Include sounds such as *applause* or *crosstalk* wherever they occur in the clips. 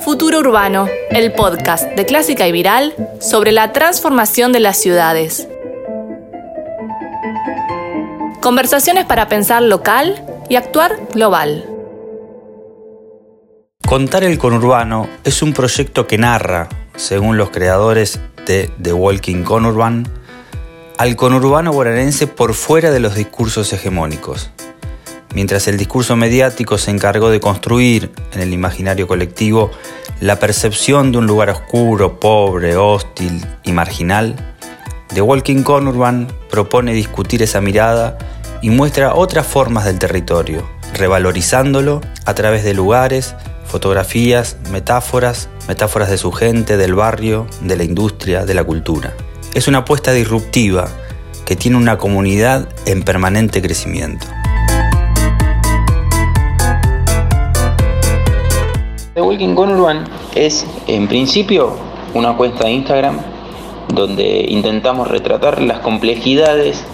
Futuro Urbano, el podcast de Clásica y Viral sobre la transformación de las ciudades. Conversaciones para pensar local y actuar global. Contar el conurbano es un proyecto que narra, según los creadores de The Walking Conurban, al conurbano bonaerense por fuera de los discursos hegemónicos. Mientras el discurso mediático se encargó de construir en el imaginario colectivo la percepción de un lugar oscuro, pobre, hostil y marginal, The Walking Conurban propone discutir esa mirada y muestra otras formas del territorio, revalorizándolo a través de lugares, fotografías, metáforas, metáforas de su gente, del barrio, de la industria, de la cultura. Es una apuesta disruptiva que tiene una comunidad en permanente crecimiento. The Walking Conurban es en principio una cuenta de Instagram donde intentamos retratar las complejidades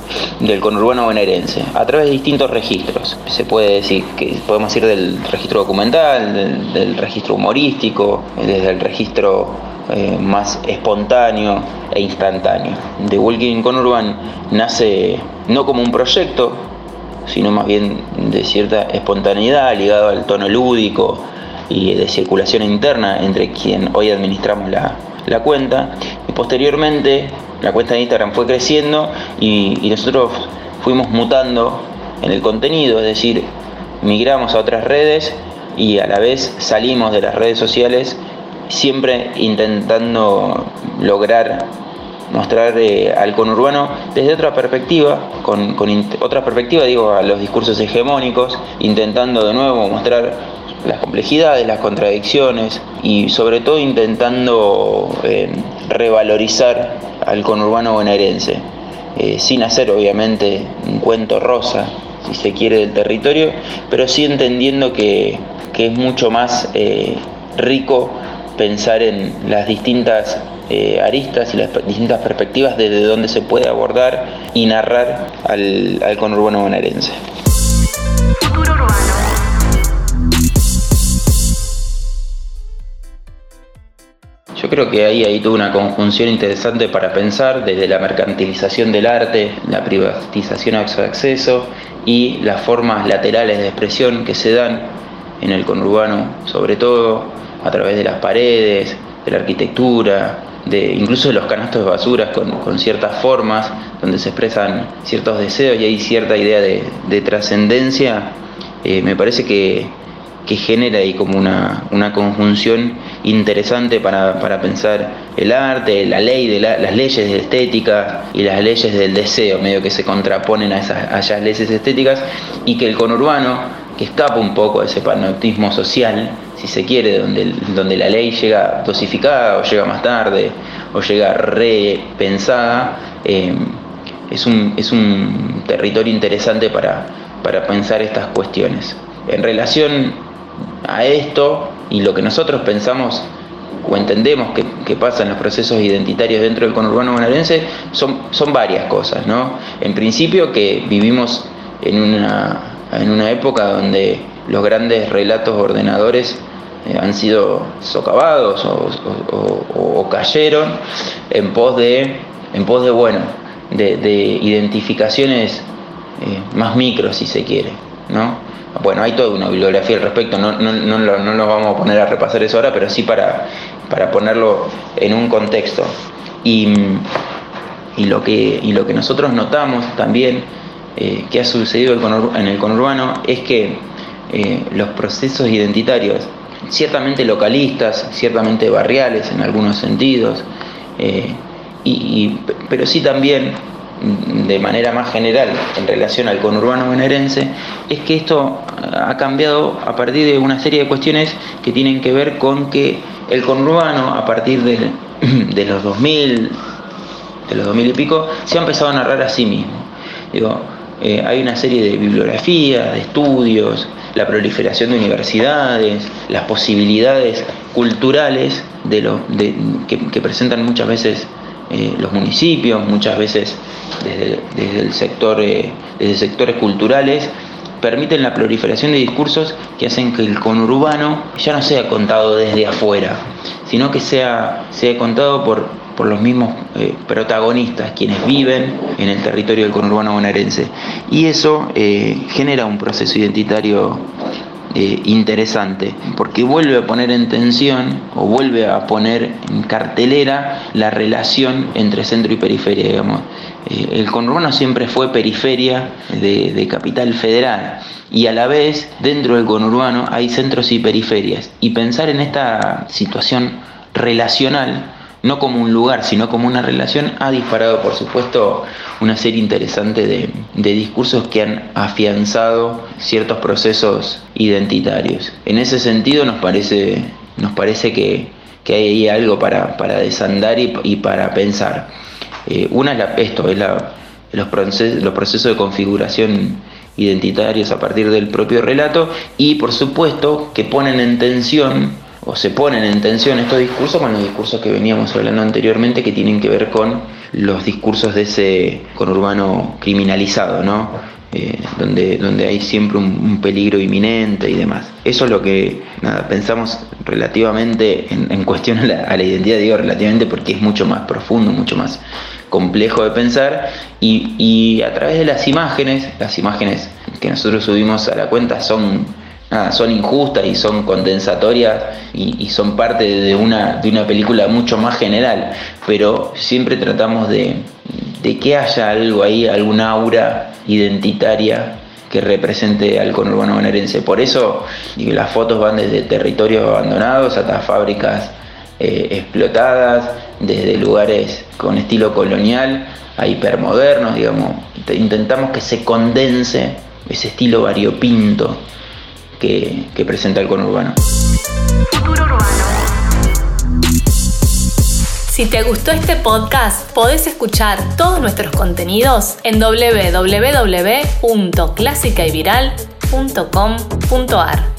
del conurbano bonaerense a través de distintos registros. Se puede decir que podemos ir del registro documental, del, registro humorístico, desde el registro eh, más espontáneo e instantáneo. The Walking Conurban nace no como un proyecto, sino más bien de cierta espontaneidad ligado al tono lúdico y de circulación interna entre quien hoy administramos la, la cuenta. Y posteriormente la cuenta de Instagram fue creciendo y, nosotros fuimos mutando en el contenido, es decir, migramos a otras redes y a la vez salimos de las redes sociales siempre intentando lograr mostrar eh, al conurbano desde otra perspectiva, con, con otra perspectiva digo a los discursos hegemónicos, intentando de nuevo mostrar las complejidades, las contradicciones y sobre todo intentando eh, revalorizar al conurbano bonaerense, eh, sin hacer obviamente un cuento rosa, si se quiere, del territorio, pero sí entendiendo que, es mucho más rico pensar en las distintas aristas y las distintas perspectivas desde donde se puede abordar y narrar al, al conurbano bonaerense. Yo creo que ahí hay toda una conjunción interesante para pensar desde la mercantilización del arte, la privatización a su acceso y las formas laterales de expresión que se dan en el conurbano, sobre todo a través de las paredes, de la arquitectura, de incluso de los canastos de basuras con, ciertas formas donde se expresan ciertos deseos y hay cierta idea de, trascendencia, eh, me parece que, que genera ahí como una, una conjunción interesante para, para, pensar el arte, la ley de las leyes de estética y las leyes del deseo, medio que se contraponen a esas, leyes estéticas, y que el conurbano, que escapa un poco de ese panoptismo social, si se quiere, donde, donde la ley llega dosificada o llega más tarde o llega repensada, eh, es, un, es un territorio interesante para, para pensar estas cuestiones. En relación a esto y lo que nosotros pensamos o entendemos que, pasa en los procesos identitarios dentro del conurbano bonaerense son, son varias cosas. ¿no? En principio que vivimos en una, en una época donde los grandes relatos ordenadores eh, han sido socavados o, cayeron en pos de, en pos de bueno, de, identificaciones eh, más micro si se quiere. ¿no? Bueno, hay toda una bibliografía al respecto, no, no, no, no nos vamos a poner a repasar eso ahora, pero sí para, para ponerlo en un contexto. Y, y, lo, que, y lo que nosotros notamos también eh, que ha sucedido en el conurbano es que eh, los procesos identitarios, ciertamente localistas, ciertamente barriales en algunos sentidos, eh, y, pero sí también de manera más general en relación al conurbano bonaerense es que esto ha cambiado a partir de una serie de cuestiones que tienen que ver con que el conurbano a partir de, *clears throat* de los 2000 de los 2000 y pico se ha empezado a narrar a sí mismo. Digo eh, hay una serie de bibliografías de estudios la proliferación de universidades las posibilidades culturales que presentan muchas veces eh, los municipios, muchas veces desde, el sector, eh, desde sectores culturales, permiten la proliferación de discursos que hacen que el conurbano ya no sea contado desde afuera, sino que sea, sea contado por, por los mismos eh, protagonistas, quienes viven en el territorio del conurbano bonaerense. Y eso eh, genera un proceso identitario eh, interesante, porque vuelve a poner en tensión o vuelve a poner en cartelera la relación entre centro y periferia, digamos. El conurbano siempre fue periferia de capital federal y a la vez dentro del conurbano hay centros y periferias. Y pensar en esta situación relacional no como un lugar, sino como una relación, ha disparado, por supuesto, una serie interesante de, discursos que han afianzado ciertos procesos identitarios. En ese sentido nos parece, nos parece que, hay ahí algo para, desandar y, para pensar. Eh, una es esto, es los, procesos, los procesos de configuración identitarios a partir del propio relato y por supuesto que ponen en tensión o se ponen en tensión estos discursos con los discursos que veníamos hablando anteriormente que tienen que ver con los discursos de ese conurbano criminalizado, ¿no? Eh, donde, donde hay siempre un, peligro inminente y demás. Eso es lo que nada, pensamos relativamente en, cuestión a la, identidad, digo relativamente porque es mucho más profundo, mucho más complejo de pensar y, y a través de las imágenes, las imágenes que nosotros subimos a la cuenta son son injustas y son condensatorias y, son parte de una, de una película mucho más general, pero siempre tratamos de, que haya algo ahí, alguna aura identitaria que represente al conurbano bonaerense. Por eso las fotos van desde territorios abandonados hasta fábricas eh, explotadas, desde lugares con estilo colonial a hipermodernos, digamos. Intentamos que se condense ese estilo variopinto que, presenta el conurbano. Futuro urbano. Si te gustó este podcast, podés escuchar todos nuestros contenidos en www.clásicayviral.com.ar.